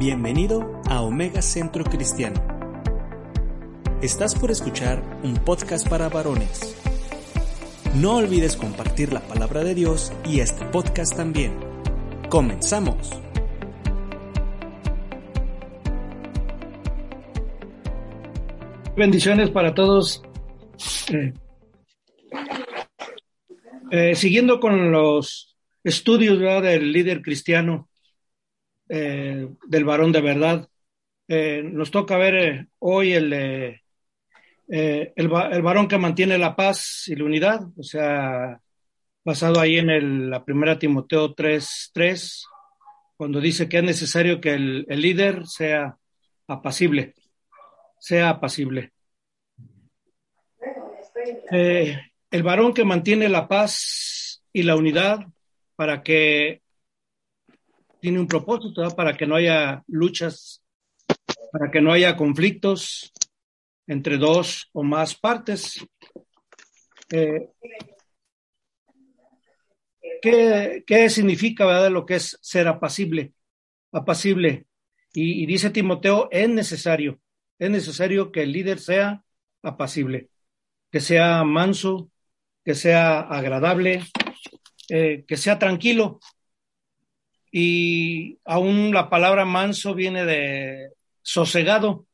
Bienvenido a Omega Centro Cristiano. Estás por escuchar un podcast para varones. No olvides compartir la palabra de Dios y este podcast también. Comenzamos. Bendiciones para todos. Eh, eh, siguiendo con los estudios del líder cristiano, eh, del varón de verdad, nos toca ver hoy el, el, varón que mantiene la paz y la unidad, o sea, basado ahí en el, la primera Timoteo 3.3, cuando dice que es necesario que el, el líder sea apacible sea apacible. Eh, el varón que mantiene la paz y la unidad para que tiene un propósito, para que no haya luchas, para que no haya conflictos entre dos o más partes. Eh, ¿qué, ¿qué, significa ¿verdad? lo que es ser apacible? Apacible. Y, y dice Timoteo, es necesario es necesario que el líder sea apacible, que sea manso, que sea agradable, eh, que sea tranquilo. Y aún la palabra manso viene de sosegado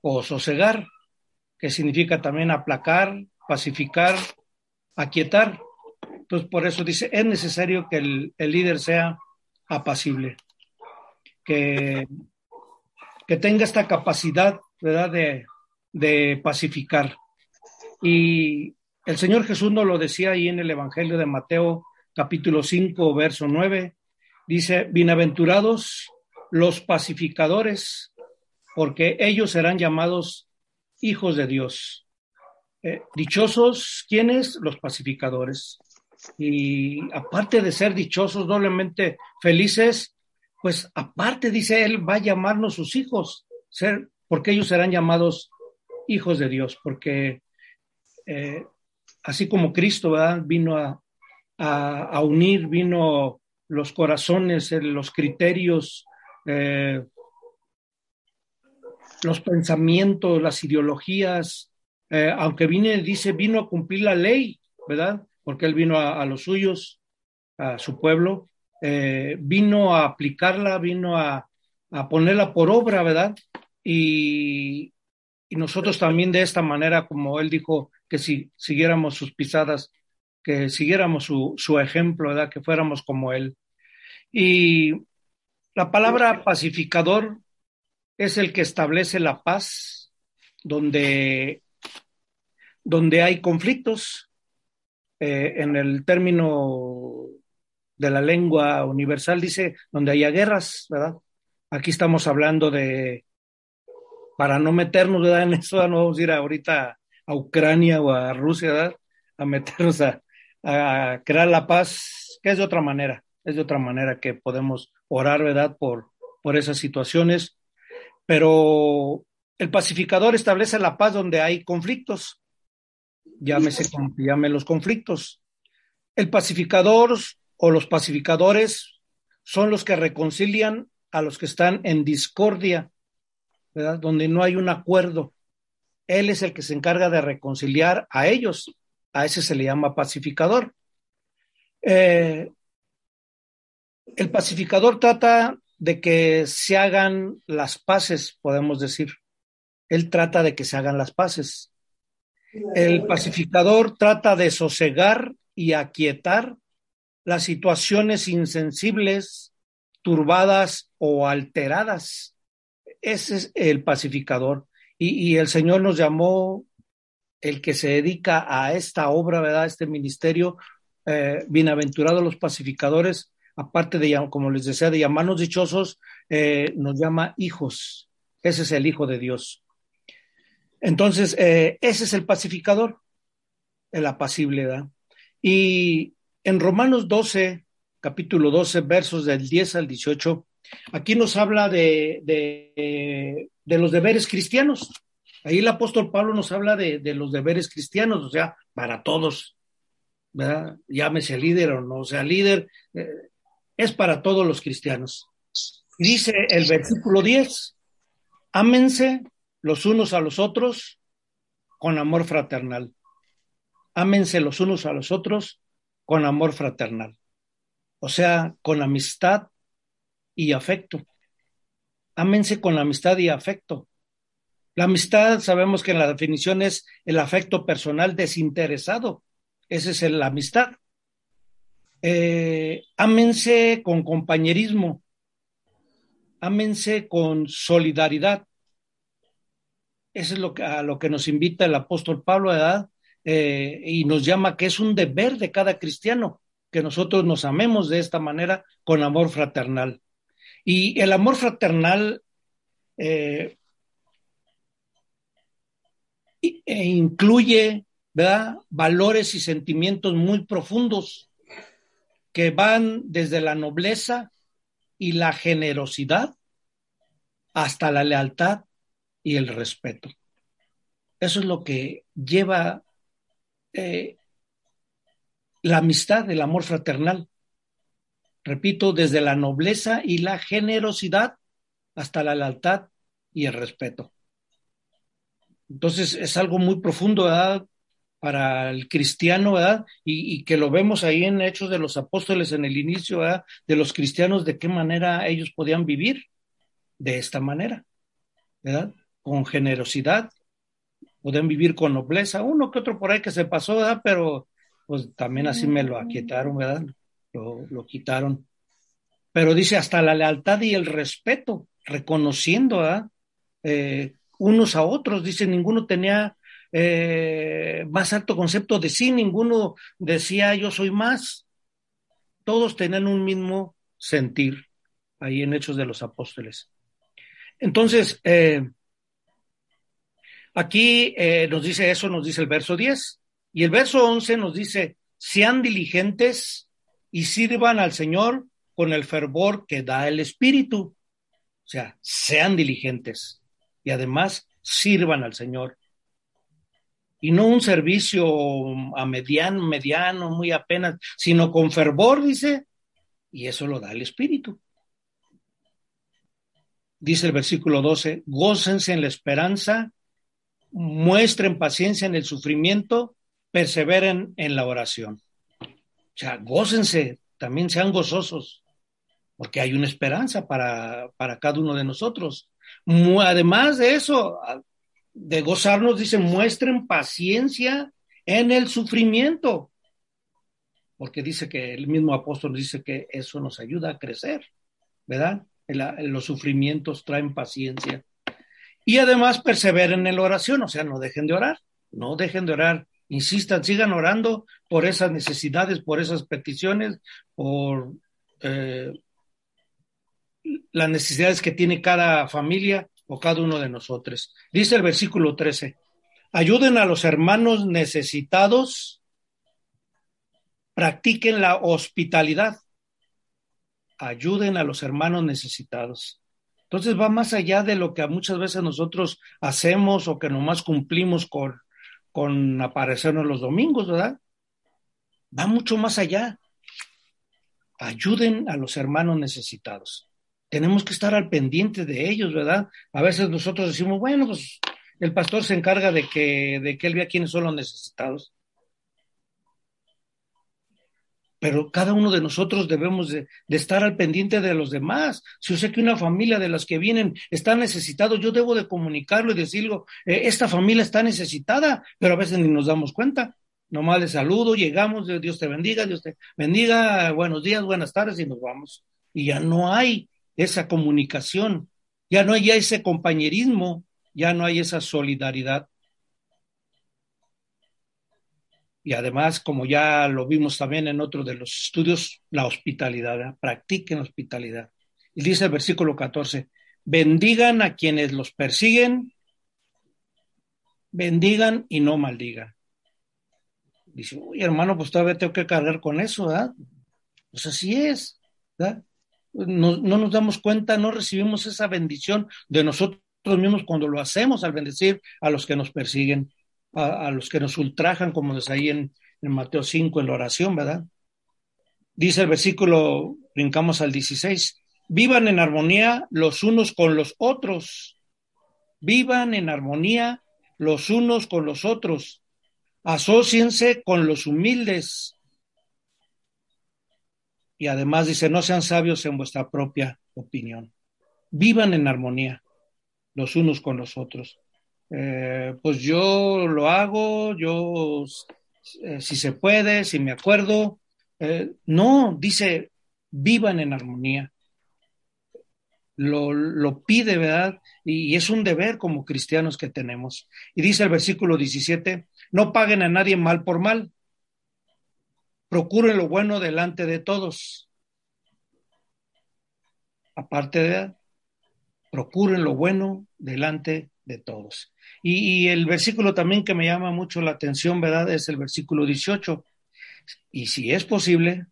o sosegar, que significa también aplacar, pacificar, aquietar. Entonces, por eso dice, es necesario que el, el líder sea apacible, que, que tenga esta capacidad ¿verdad? De, de pacificar. Y el Señor Jesús nos lo decía ahí en el Evangelio de Mateo, capítulo 5, verso 9. Dice, bienaventurados los pacificadores, porque ellos serán llamados hijos de Dios. Eh, dichosos, ¿quiénes? Los pacificadores. Y aparte de ser dichosos, doblemente felices, pues aparte, dice él, va a llamarnos sus hijos, ser porque ellos serán llamados hijos de Dios, porque eh, así como Cristo vino a, a, unir, vino los corazones, los criterios, eh, los pensamientos, las ideologías, eh, aunque vine, dice, vino a cumplir la ley, ¿verdad? Porque él vino a, a los suyos, a su pueblo, vino a aplicarla, vino a, a ponerla por obra, ¿verdad? Y, y, nosotros también de esta manera, como él dijo, que si siguiéramos sus pisadas, que siguiéramos su, su ejemplo, ¿verdad? que fuéramos como él. Y la palabra pacificador es el que establece la paz donde, donde hay conflictos. Eh, en el término de la lengua universal dice donde haya guerras, ¿verdad? Aquí estamos hablando de para no meternos en eso, no vamos a ir ahorita a Ucrania o a Rusia, a meternos a, crear la paz, que es de otra manera, es de otra manera que podemos orar, ¿verdad?, por, por esas situaciones. Pero el pacificador establece la paz donde hay conflictos. Llámese, llame los conflictos. El pacificador o los pacificadores son los que reconcilian a los que están en discordia ¿verdad? Donde no hay un acuerdo. Él es el que se encarga de reconciliar a ellos. A ese se le llama pacificador. Eh, el pacificador trata de que se hagan las paces, podemos decir. Él trata de que se hagan las paces. El pacificador trata de sosegar y aquietar las situaciones insensibles, turbadas o alteradas ese es el pacificador. Y, el Señor nos llamó, el que se dedica a esta obra, ¿verdad? Este ministerio, eh, bienaventurados los pacificadores, aparte de, como les decía, de llamarnos dichosos, eh, nos llama hijos. Ese es el Hijo de Dios. Entonces, eh, ese es el pacificador, el apacible, ¿verdad? Y en Romanos 12, capítulo 12, versos del 10 al 18, Aquí nos habla de, de, los deberes cristianos. Ahí el apóstol Pablo nos habla de, de los deberes cristianos, o sea, para todos, ¿verdad? Llámese líder o no sea líder, eh, es para todos los cristianos. Dice el versículo 10, ámense los unos a los otros con amor fraternal. Ámense los unos a los otros con amor fraternal. O sea, con amistad y afecto. Ámense con amistad y afecto. La amistad sabemos que en la definición es el afecto personal desinteresado. Esa es la amistad. Eh, ámense con compañerismo. Ámense con solidaridad. Eso es lo que, a lo que nos invita el apóstol Pablo, ¿verdad? Eh, y nos llama que es un deber de cada cristiano que nosotros nos amemos de esta manera con amor fraternal. Y el amor fraternal eh, e incluye ¿verdad? valores y sentimientos muy profundos que van desde la nobleza y la generosidad hasta la lealtad y el respeto. Eso es lo que lleva eh, la amistad, el amor fraternal. Repito, desde la nobleza y la generosidad hasta la lealtad y el respeto. Entonces es algo muy profundo, ¿verdad? Para el cristiano, ¿verdad? Y, y, que lo vemos ahí en Hechos de los Apóstoles en el inicio, ¿verdad? De los cristianos, de qué manera ellos podían vivir de esta manera, ¿verdad? Con generosidad, podían vivir con nobleza, uno que otro por ahí que se pasó, ¿verdad? Pero pues también así me lo aquietaron, ¿verdad? Lo, lo quitaron. Pero dice hasta la lealtad y el respeto, reconociendo, ¿verdad? Eh, unos a otros, dice, ninguno tenía eh, más alto concepto de sí, ninguno decía yo soy más, todos tenían un mismo sentir ahí en Hechos de los Apóstoles. Entonces, eh, aquí eh, nos dice eso, nos dice el verso 10, y el verso 11 nos dice, sean diligentes y sirvan al Señor con el fervor que da el Espíritu. O sea, sean diligentes y además sirvan al Señor. Y no un servicio a mediano, mediano, muy apenas, sino con fervor, dice, y eso lo da el Espíritu. Dice el versículo 12, gócense en la esperanza, muestren paciencia en el sufrimiento, perseveren en la oración. O sea, gócense, también sean gozosos, porque hay una esperanza para, para cada uno de nosotros. Además de eso, de gozarnos, dice, muestren paciencia en el sufrimiento, porque dice que el mismo apóstol dice que eso nos ayuda a crecer, ¿verdad? los sufrimientos traen paciencia. Y además perseveren en la oración, o sea, no dejen de orar, no dejen de orar, insistan, sigan orando por esas necesidades, por esas peticiones, por eh, las necesidades que tiene cada familia cada uno de nosotros. Dice el versículo 13, ayuden a los hermanos necesitados, practiquen la hospitalidad, ayuden a los hermanos necesitados. Entonces va más allá de lo que muchas veces nosotros hacemos o que nomás cumplimos con, con aparecernos los domingos, ¿verdad? Va mucho más allá. Ayuden a los hermanos necesitados tenemos que estar al pendiente de ellos, ¿verdad? A veces nosotros decimos, bueno, pues el pastor se encarga de que, de que él vea quiénes son los necesitados. Pero cada uno de nosotros debemos de, estar al pendiente de los demás. Si yo sé que una familia de las que vienen está necesitada, yo debo de comunicarlo y decirlo, eh, esta familia está necesitada, pero a veces ni nos damos cuenta. Nomás le saludo, llegamos, Dios te bendiga, Dios te bendiga, buenos días, buenas tardes y nos vamos. Y ya no hay esa comunicación, ya no hay ese compañerismo, ya no hay esa solidaridad. Y además, como ya lo vimos también en otro de los estudios, la hospitalidad, ¿eh? practiquen hospitalidad. Y dice el versículo 14, bendigan a quienes los persiguen, bendigan y no maldigan. Dice, uy, hermano, pues todavía tengo que cargar con eso, ¿verdad? Pues así es, ¿verdad? No, no nos damos cuenta, no recibimos esa bendición de nosotros mismos cuando lo hacemos al bendecir a los que nos persiguen, a, los que nos ultrajan, como dice ahí en, en, Mateo 5 en la oración, ¿verdad? Dice el versículo, brincamos al 16, Vivan en armonía los unos con los otros. Vivan en armonía los unos con los otros. Asociense con los humildes. Y además dice, no sean sabios en vuestra propia opinión. Vivan en armonía los unos con los otros. Eh, pues yo lo hago, yo eh, si se puede, si me acuerdo. Eh, no, dice, vivan en armonía. Lo, lo, pide, ¿verdad? Y, es un deber como cristianos que tenemos. Y dice el versículo 17, no paguen a nadie mal por mal. Procuren lo bueno delante de todos. Aparte de, procuren lo bueno delante de todos. Y, el versículo también que me llama mucho la atención, ¿verdad? Es el versículo 18. Y si es posible,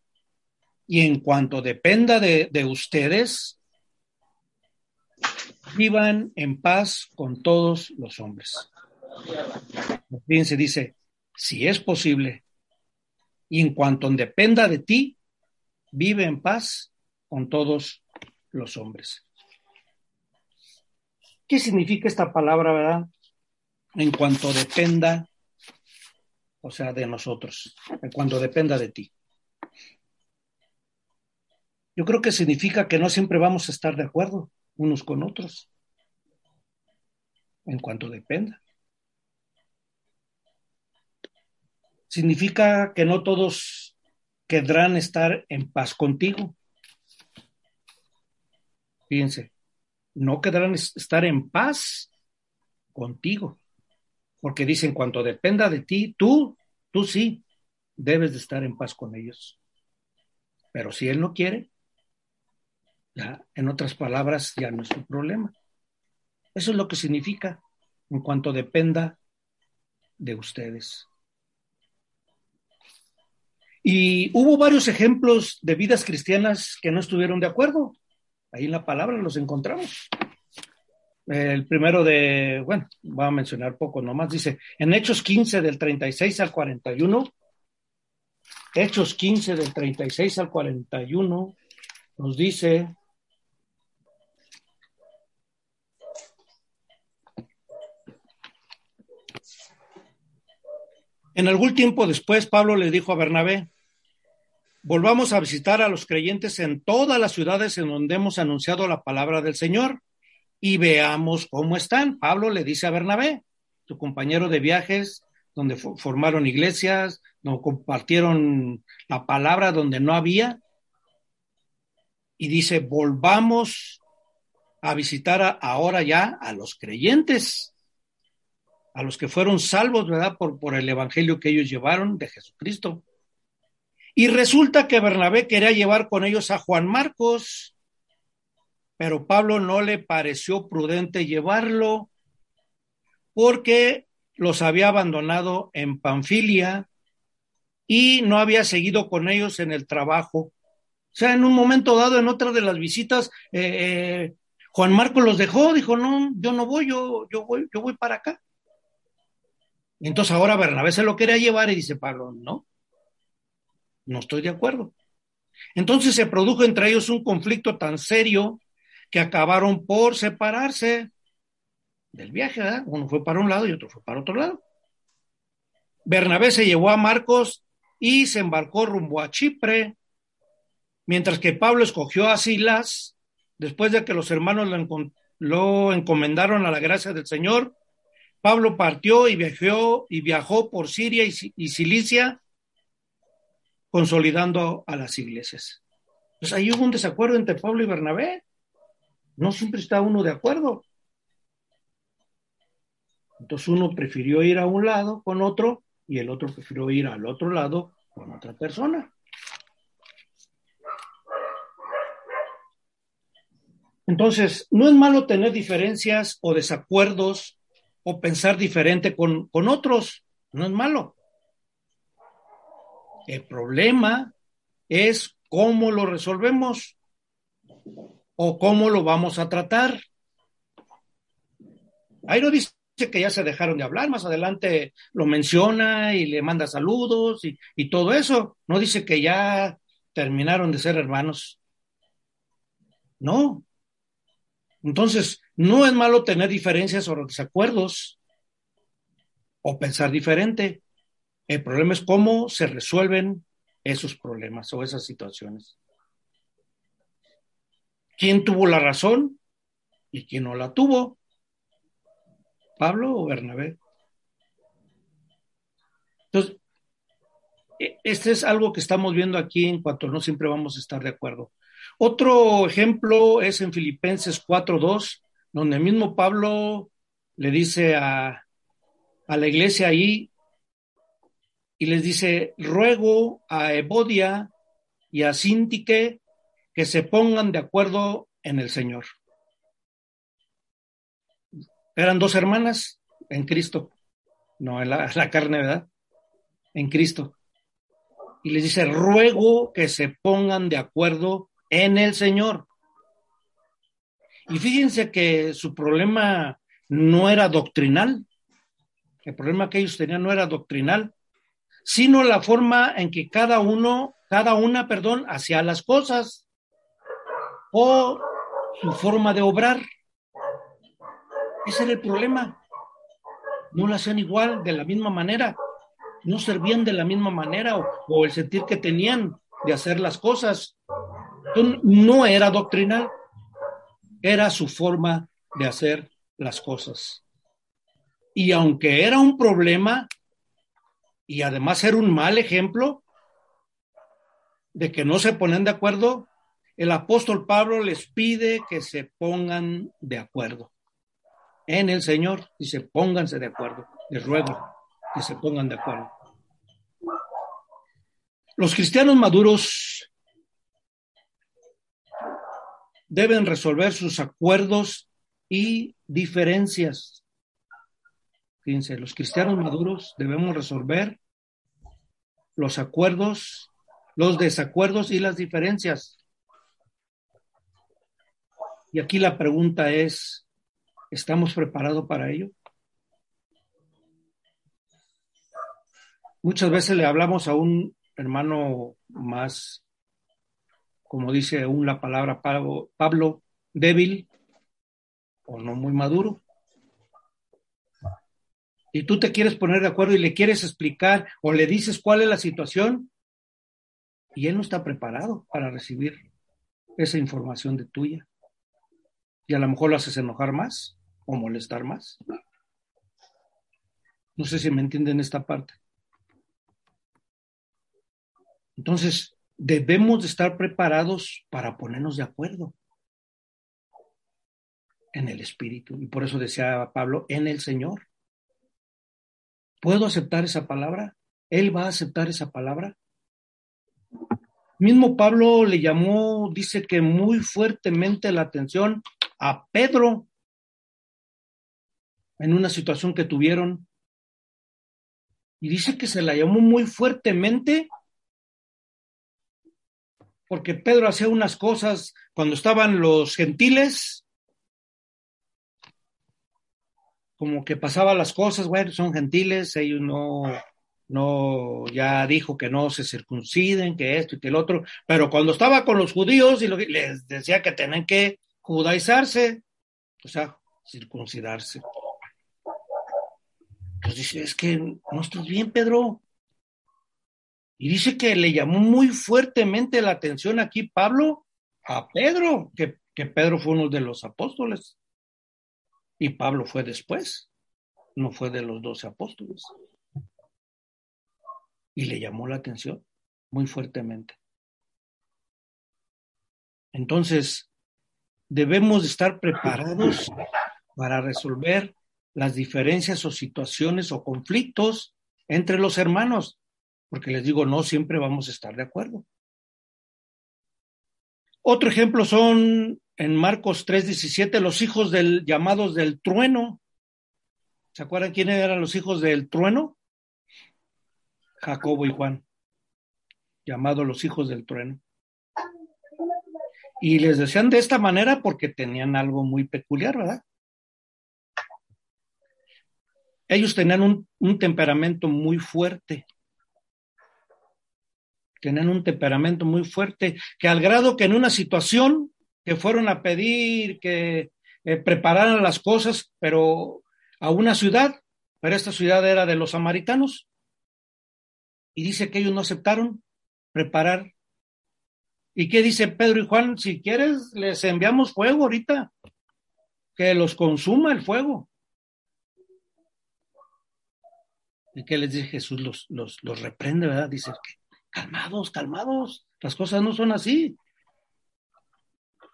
y en cuanto dependa de, de ustedes, vivan en paz con todos los hombres. Fíjense, dice, si es posible, y en cuanto dependa de ti, vive en paz con todos los hombres. ¿Qué significa esta palabra, verdad? En cuanto dependa, o sea, de nosotros, en cuanto dependa de ti. Yo creo que significa que no siempre vamos a estar de acuerdo unos con otros, en cuanto dependa. Significa que no todos querrán estar en paz contigo. Fíjense, no quedarán estar en paz contigo. Porque dicen, cuanto dependa de ti, tú, tú sí, debes de estar en paz con ellos. Pero si él no quiere, en otras palabras, ya no es su problema. Eso es lo que significa en cuanto dependa de ustedes. Y hubo varios ejemplos de vidas cristianas que no estuvieron de acuerdo. Ahí en la palabra los encontramos. El primero de, bueno, voy a mencionar poco nomás, dice, en Hechos 15 del 36 al 41, Hechos 15 del 36 al 41, nos dice, en algún tiempo después, Pablo le dijo a Bernabé, volvamos a visitar a los creyentes en todas las ciudades en donde hemos anunciado la palabra del Señor y veamos cómo están. Pablo le dice a Bernabé, su compañero de viajes, donde formaron iglesias, donde compartieron la palabra donde no había, y dice, volvamos a visitar ahora ya a los creyentes, a los que fueron salvos, ¿verdad? Por, por el evangelio que ellos llevaron de Jesucristo. Y resulta que Bernabé quería llevar con ellos a Juan Marcos, pero Pablo no le pareció prudente llevarlo porque los había abandonado en Panfilia y no había seguido con ellos en el trabajo. O sea, en un momento dado, en otra de las visitas, eh, eh, Juan Marcos los dejó, dijo, no, yo no voy, yo, yo voy, yo voy para acá. Entonces ahora Bernabé se lo quería llevar y dice Pablo, no, no estoy de acuerdo. Entonces se produjo entre ellos un conflicto tan serio que acabaron por separarse del viaje, ¿verdad? Uno fue para un lado y otro fue para otro lado. Bernabé se llevó a Marcos y se embarcó rumbo a Chipre, mientras que Pablo escogió a Silas, después de que los hermanos lo, lo encomendaron a la gracia del Señor, Pablo partió y viajó, y viajó por Siria y Cilicia consolidando a las iglesias. Pues ahí hubo un desacuerdo entre Pablo y Bernabé. No siempre está uno de acuerdo. Entonces uno prefirió ir a un lado con otro y el otro prefirió ir al otro lado con otra persona. Entonces, no es malo tener diferencias o desacuerdos o pensar diferente con, con otros, no es malo. El problema es cómo lo resolvemos o cómo lo vamos a tratar. Ahí no dice que ya se dejaron de hablar, más adelante lo menciona y le manda saludos y, y todo eso. No dice que ya terminaron de ser hermanos. No. Entonces, no es malo tener diferencias o desacuerdos o pensar diferente. El problema es cómo se resuelven esos problemas o esas situaciones. ¿Quién tuvo la razón y quién no la tuvo? ¿Pablo o Bernabé? Entonces, e, este es algo que estamos viendo aquí en cuanto no siempre vamos a estar de acuerdo. Otro ejemplo es en Filipenses 4.2, donde mismo Pablo le dice a, a la iglesia ahí y les dice, ruego a Evodia y a Sintique que se pongan de acuerdo en el Señor. Eran dos hermanas en Cristo, no en la, la carne, ¿verdad? En Cristo. Y les dice, ruego que se pongan de acuerdo en el Señor. Y fíjense que su problema no era doctrinal. El problema que ellos tenían no era doctrinal, sino la forma en que cada uno, cada una, perdón, hacía las cosas o su forma de obrar. Ese era el problema. No lo hacían igual, de la misma manera. No servían de la misma manera o, el sentir que tenían de hacer las cosas. no era doctrinal, era su forma de hacer las cosas. Y aunque era un problema y además era un mal ejemplo de que no se ponen de acuerdo, el apóstol Pablo les pide que se pongan de acuerdo en el Señor. y se pónganse de acuerdo. Les ruego que se pongan de acuerdo. Los cristianos maduros deben resolver sus acuerdos y diferencias. Fíjense, los cristianos maduros debemos resolver los acuerdos, los desacuerdos y las diferencias. Y aquí la pregunta es, ¿Estamos preparados para ello? Muchas veces le hablamos a un hermano más, como dice aún la palabra Pablo, Pablo, débil o no muy maduro. Y tú te quieres poner de acuerdo y le quieres explicar o le dices cuál es la situación y él no está preparado para recibir esa información de tuya. Y a lo mejor lo haces enojar más o molestar más. No sé si me entienden esta parte. Entonces, debemos de estar preparados para ponernos de acuerdo en el Espíritu. Y por eso decía Pablo, en el Señor. ¿Puedo aceptar esa palabra? ¿Él va a aceptar esa palabra? Mismo Pablo le llamó, dice que muy fuertemente la atención a Pedro en una situación que tuvieron. Y dice que se la llamó muy fuertemente porque Pedro hacía unas cosas cuando estaban los gentiles, como que pasaba las cosas, bueno, son gentiles, ellos no, no, ya dijo que no se circunciden, que esto y que el otro, pero cuando estaba con los judíos y les decía que tenían que judaizarse, o sea, circuncidarse. Pues dice, es que no estás bien, Pedro. Y dice que le llamó muy fuertemente la atención aquí Pablo a Pedro, que, que Pedro fue uno de los apóstoles. Y Pablo fue después, no fue de los doce apóstoles. Y le llamó la atención muy fuertemente. Entonces, debemos estar preparados para resolver las diferencias o situaciones o conflictos entre los hermanos, porque les digo, no siempre vamos a estar de acuerdo. Otro ejemplo son en Marcos 3:17 los hijos del llamados del trueno. ¿Se acuerdan quiénes eran los hijos del trueno? Jacobo y Juan, llamados los hijos del trueno. Y les decían de esta manera porque tenían algo muy peculiar, ¿verdad? Ellos tenían un, temperamento muy fuerte. Tenían un temperamento muy fuerte que al grado que en una situación que fueron a pedir que eh, prepararan las cosas, pero a una ciudad, pero esta ciudad era de los samaritanos. Y dice que ellos no aceptaron preparar. ¿Y qué dice Pedro y Juan? Si quieres, les enviamos fuego ahorita, que los consuma el fuego. ¿Y qué les dice Jesús? Los, los, los reprende, ¿verdad? Dice, calmados, calmados, las cosas no son así.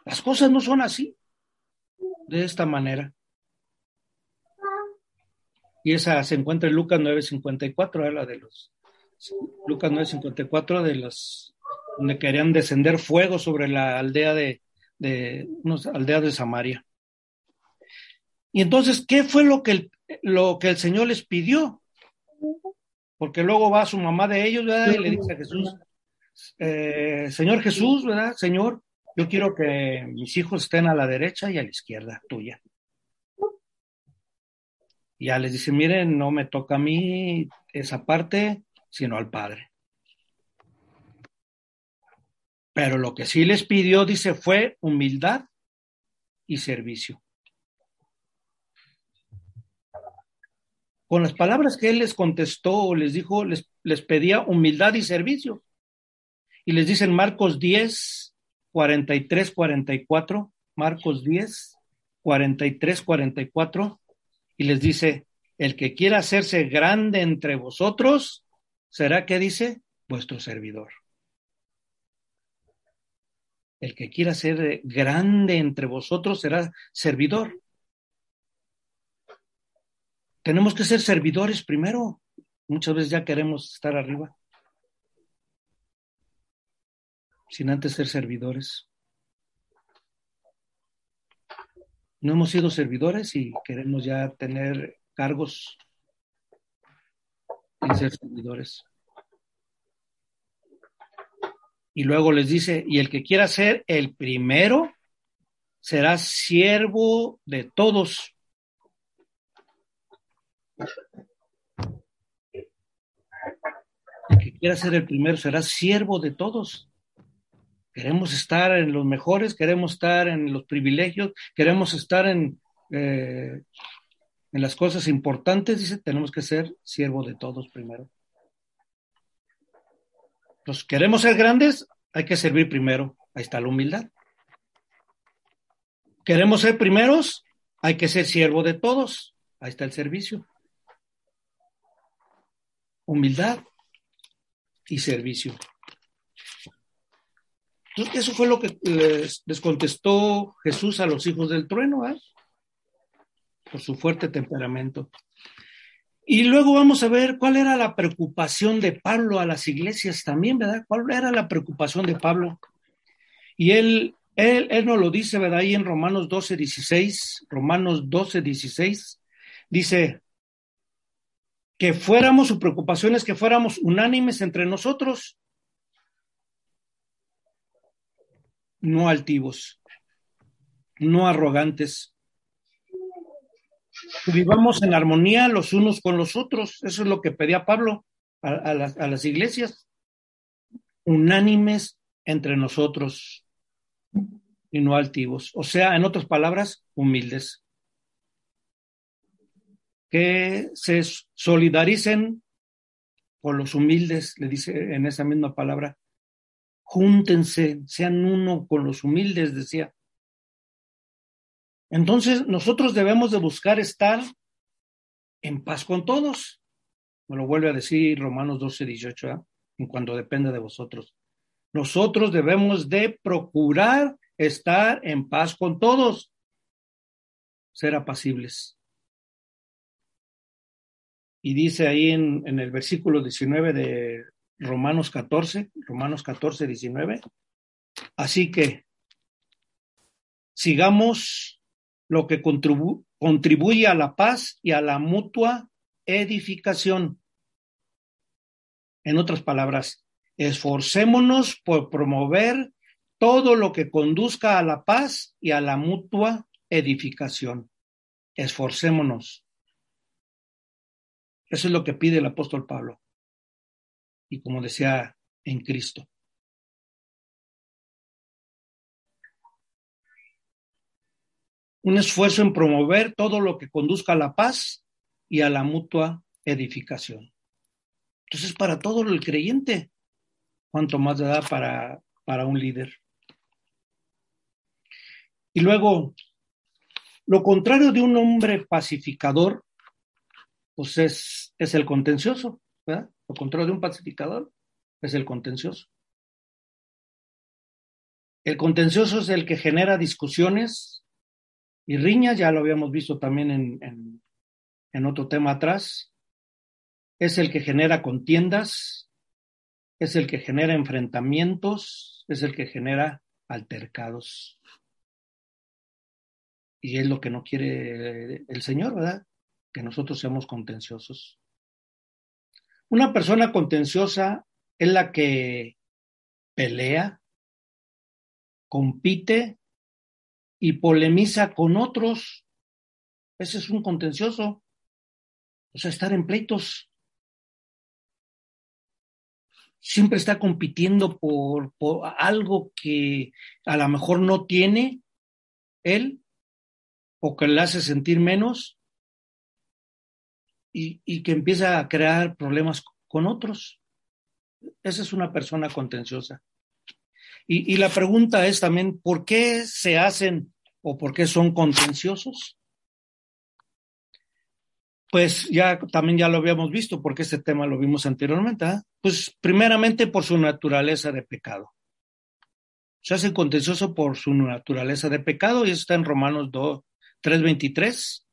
Las cosas no son así, de esta manera. Y esa se encuentra en Lucas 9:54, la de los Lucas 9:54 de los donde querían descender fuego sobre la aldea de, de unos aldeas de Samaria. Y entonces, ¿qué fue lo que el, lo que el Señor les pidió? Porque luego va su mamá de ellos, ¿verdad? Y le dice a Jesús, eh, Señor Jesús, ¿verdad? Señor, yo quiero que mis hijos estén a la derecha y a la izquierda tuya. Y ya les dice, miren, no me toca a mí esa parte, sino al Padre. Pero lo que sí les pidió, dice, fue humildad y servicio. Con las palabras que él les contestó, les dijo, les, les pedía humildad y servicio. Y les dice en Marcos 10, 43, 44, Marcos 10, 43, 44, y les dice, el que quiera hacerse grande entre vosotros, será que dice, vuestro servidor. El que quiera ser grande entre vosotros será servidor. Tenemos que ser servidores primero. Muchas veces ya queremos estar arriba. Sin antes ser servidores. No hemos sido servidores y queremos ya tener cargos sin ser servidores. Y luego les dice, y el que quiera ser el primero será siervo de todos. El que quiera ser el primero será siervo de todos. Queremos estar en los mejores, queremos estar en los privilegios, queremos estar en, eh, en las cosas importantes, dice, tenemos que ser siervo de todos primero. Los queremos ser grandes, hay que servir primero. Ahí está la humildad. Queremos ser primeros, hay que ser siervo de todos. Ahí está el servicio humildad y servicio. Entonces, eso fue lo que les, contestó Jesús a los hijos del trueno, ¿eh? por su fuerte temperamento. Y luego vamos a ver cuál era la preocupación de Pablo a las iglesias también, ¿verdad? ¿Cuál era la preocupación de Pablo? Y él, él, él nos lo dice, ¿verdad? Ahí en Romanos 12, 16, Romanos 12, 16, dice, que fuéramos, su preocupación es que fuéramos unánimes entre nosotros, no altivos, no arrogantes. Vivamos en armonía los unos con los otros. Eso es lo que pedía Pablo a, las, a las iglesias. Unánimes entre nosotros y no altivos. O sea, en otras palabras, humildes que se solidaricen con los humildes, le dice en esa misma palabra, júntense, sean uno con los humildes, decía. Entonces, nosotros debemos de buscar estar en paz con todos. Me lo vuelve a decir Romanos 12, 18, ¿eh? en cuanto depende de vosotros. Nosotros debemos de procurar estar en paz con todos, ser apacibles. Y dice ahí en, el versículo 19 de Romanos 14, Romanos 14, 19. Así que sigamos lo que contribu contribuye a la paz y a la mutua edificación. En otras palabras, esforcémonos por promover todo lo que conduzca a la paz y a la mutua edificación. Esforcémonos. Eso es lo que pide el apóstol Pablo. Y como decía, en Cristo. un esfuerzo en promover todo lo que conduzca a la paz y a la mutua edificación. Entonces, para todo el creyente, cuanto más da para, para un líder. Y luego, lo contrario de un hombre pacificador, pues es, el contencioso, ¿verdad? Lo contrario de un pacificador es el contencioso. El contencioso es el que genera discusiones y riñas, ya lo habíamos visto también en, en, en otro tema atrás. Es el que genera contiendas, es el que genera enfrentamientos, es el que genera altercados. Y es lo que no quiere el Señor, ¿verdad? Que nosotros seamos contenciosos. Una persona contenciosa es la que pelea, compite y polemiza con otros. Ese es un contencioso. O sea, estar en pleitos. Siempre está compitiendo por, por algo que a lo mejor no tiene él o que le hace sentir menos y, que empieza a crear problemas con otros. Esa es una persona contenciosa. Y, la pregunta es también, ¿por qué se hacen o por qué son contenciosos? Pues ya también ya lo habíamos visto, porque este tema lo vimos anteriormente. ¿eh? Pues primeramente por su naturaleza de pecado. Se hacen contenciosos por su naturaleza de pecado y eso está en Romanos 2, 3:23,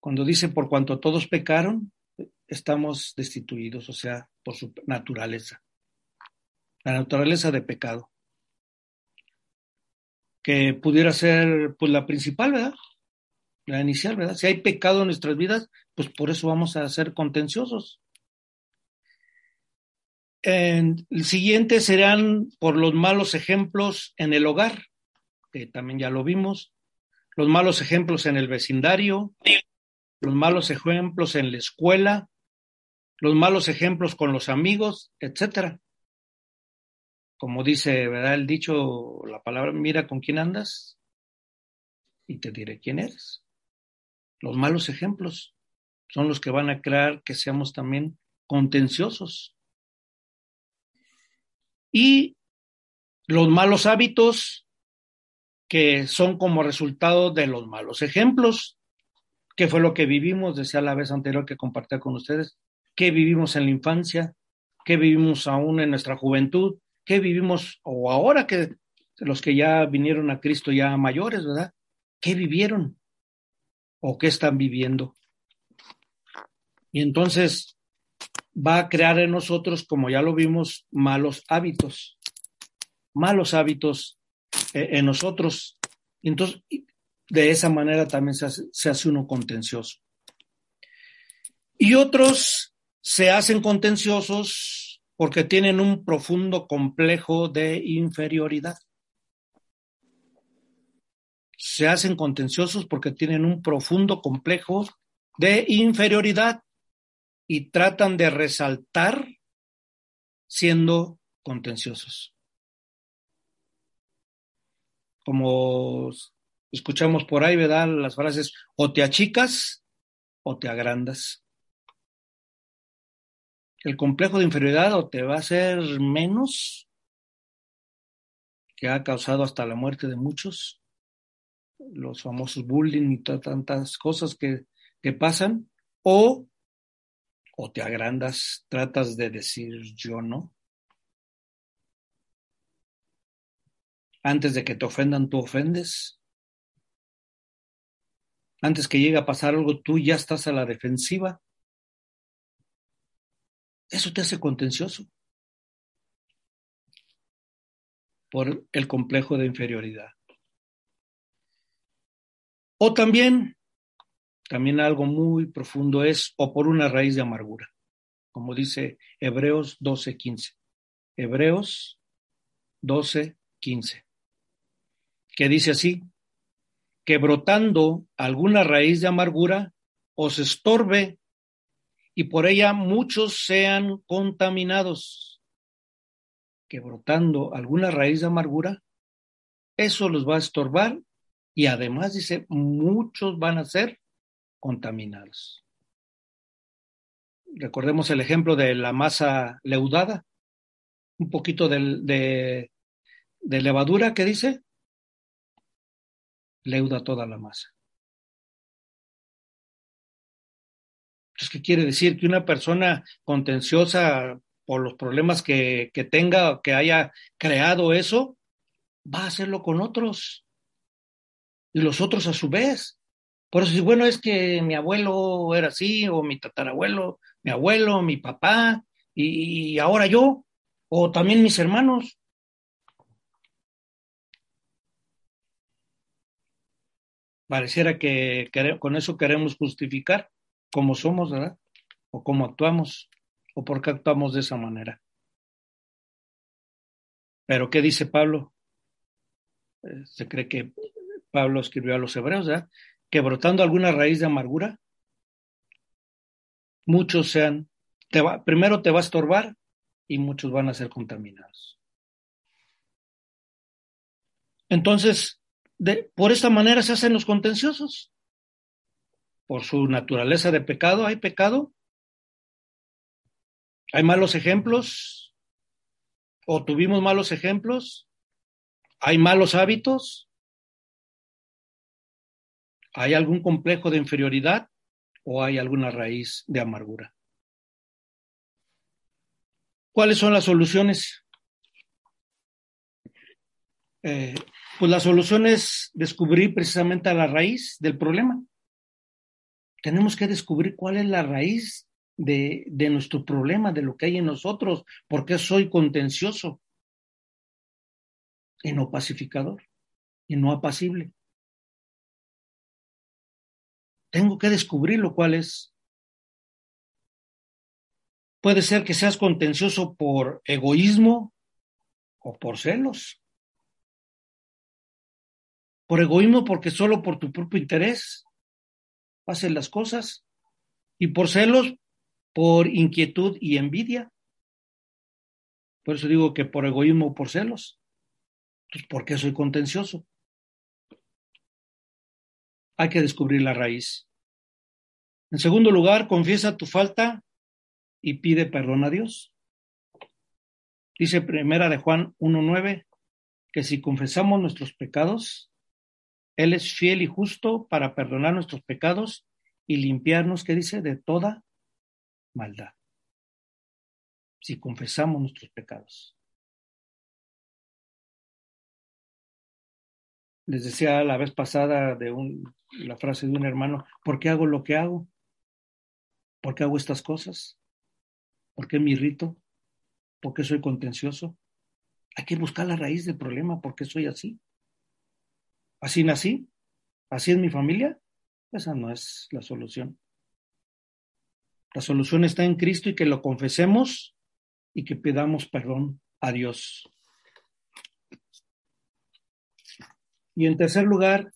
cuando dice, por cuanto todos pecaron, estamos destituidos, o sea, por su naturaleza. La naturaleza de pecado. Que pudiera ser, pues, la principal, ¿verdad? La inicial, ¿verdad? Si hay pecado en nuestras vidas, pues por eso vamos a ser contenciosos. En, el siguiente serán por los malos ejemplos en el hogar, que también ya lo vimos, los malos ejemplos en el vecindario, los malos ejemplos en la escuela, los malos ejemplos con los amigos, etcétera. Como dice, ¿verdad? El dicho, la palabra, mira con quién andas y te diré quién eres. Los malos ejemplos son los que van a crear que seamos también contenciosos. Y los malos hábitos que son como resultado de los malos ejemplos, que fue lo que vivimos, decía la vez anterior que compartí con ustedes, qué vivimos en la infancia, qué vivimos aún en nuestra juventud, qué vivimos, o ahora que los que ya vinieron a Cristo ya mayores, ¿verdad? ¿Qué vivieron? ¿O qué están viviendo? Y entonces va a crear en nosotros, como ya lo vimos, malos hábitos, malos hábitos eh, en nosotros. Entonces, de esa manera también se hace, uno contencioso. Y otros se hacen contenciosos porque tienen un profundo complejo de inferioridad. Se hacen contenciosos porque tienen un profundo complejo de inferioridad y tratan de resaltar siendo contenciosos. Como escuchamos por ahí, ¿verdad? Las frases o te achicas o te agrandas el complejo de inferioridad o te va a hacer menos, que ha causado hasta la muerte de muchos, los famosos bullying y tantas cosas que, que pasan, o, o te agrandas, tratas de decir yo no. Antes de que te ofendan, tú ofendes. Antes que llegue a pasar algo, tú ya estás a la defensiva. Eso te hace contencioso por el complejo de inferioridad. O también, también algo muy profundo es, o por una raíz de amargura, como dice Hebreos 12:15. Hebreos 12:15, que dice así, que brotando alguna raíz de amargura os estorbe y por ella muchos sean contaminados, que brotando alguna raíz de amargura, eso los va a estorbar y además dice, muchos van a ser contaminados. Recordemos el ejemplo de la masa leudada, un poquito de, de, levadura que dice, leuda toda la masa. Entonces, ¿qué quiere decir? Que una persona contenciosa por los problemas que, que tenga, que haya creado eso, va a hacerlo con otros. Y los otros a su vez. Por eso, bueno, es que mi abuelo era así, o mi tatarabuelo, mi abuelo, mi papá, y ahora yo, o también mis hermanos. Pareciera que, con eso queremos justificar cómo somos, ¿verdad? O cómo actuamos, o por qué actuamos de esa manera. Pero, ¿qué dice Pablo? Eh, se cree que Pablo escribió a los hebreos, ¿verdad? Que brotando alguna raíz de amargura, muchos sean, te va, primero te va a estorbar y muchos van a ser contaminados. Entonces, de, por esta manera se hacen los contenciosos. Por su naturaleza de pecado, hay pecado. Hay malos ejemplos. O tuvimos malos ejemplos. Hay malos hábitos. ¿Hay algún complejo de inferioridad o hay alguna raíz de amargura? ¿Cuáles son las soluciones? Eh, pues la solución es descubrir precisamente a la raíz del problema. Tenemos que descubrir cuál es la raíz de, de nuestro problema, de lo que hay en nosotros, por qué soy contencioso y no pacificador y no apacible. Tengo que descubrir lo cual es. Puede ser que seas contencioso por egoísmo o por celos por egoísmo porque solo por tu propio interés hacen las cosas y por celos, por inquietud y envidia. Por eso digo que por egoísmo o por celos. Pues ¿por qué soy contencioso? Hay que descubrir la raíz. En segundo lugar, confiesa tu falta y pide perdón a Dios. Dice primera de Juan 1.9 que si confesamos nuestros pecados, él es fiel y justo para perdonar nuestros pecados y limpiarnos, ¿qué dice? De toda maldad. Si confesamos nuestros pecados. Les decía la vez pasada de un, la frase de un hermano, ¿por qué hago lo que hago? ¿Por qué hago estas cosas? ¿Por qué me irrito? ¿Por qué soy contencioso? Hay que buscar la raíz del problema, ¿por qué soy así? Así nací, así es mi familia, esa no es la solución. La solución está en Cristo y que lo confesemos y que pidamos perdón a Dios. Y en tercer lugar,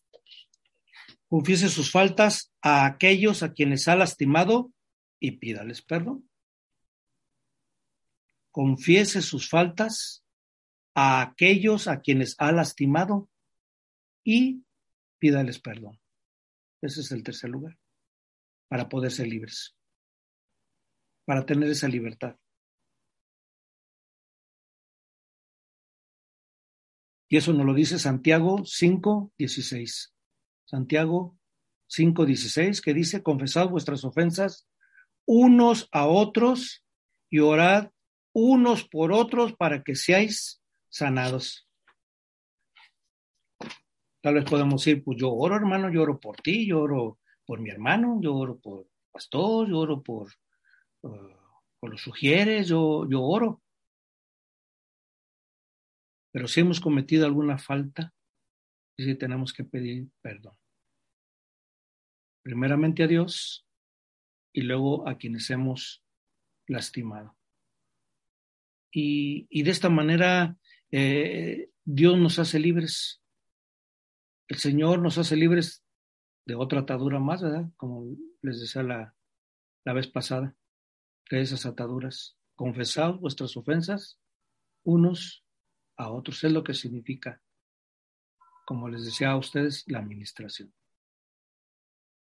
confiese sus faltas a aquellos a quienes ha lastimado y pídales perdón. Confiese sus faltas a aquellos a quienes ha lastimado y pídales perdón. Ese es el tercer lugar, para poder ser libres, para tener esa libertad. Y eso nos lo dice Santiago 5.16. Santiago 5.16, que dice, confesad vuestras ofensas unos a otros y orad unos por otros para que seáis sanados. Tal vez podemos decir, pues yo oro, hermano, yo oro por ti, yo oro por mi hermano, yo oro por pastor, yo oro por, uh, por los sugieres, yo, yo oro. Pero si hemos cometido alguna falta, sí tenemos que pedir perdón. Primeramente a Dios y luego a quienes hemos lastimado. Y, y de esta manera eh, Dios nos hace libres el Señor nos hace libres de otra atadura más, ¿verdad? Como les decía la, la vez pasada, de esas ataduras. Confesad vuestras ofensas unos a otros, es lo que significa. como les decía a ustedes, la administración.